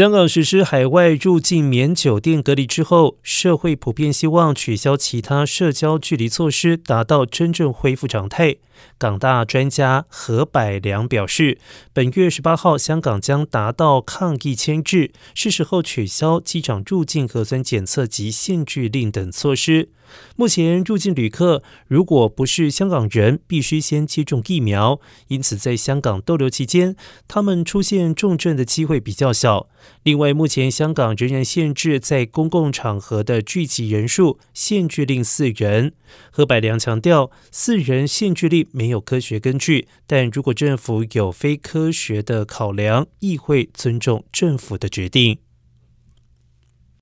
香港实施海外入境免酒店隔离之后，社会普遍希望取消其他社交距离措施，达到真正恢复常态。港大专家何百良表示，本月十八号，香港将达到抗疫签制，是时候取消机场入境核酸检测及限聚令等措施。目前入境旅客如果不是香港人，必须先接种疫苗，因此在香港逗留期间，他们出现重症的机会比较小。另外，目前香港仍然限制在公共场合的聚集人数，限制令四人。何百良强调，四人限制令没有科学根据，但如果政府有非科学的考量，亦会尊重政府的决定。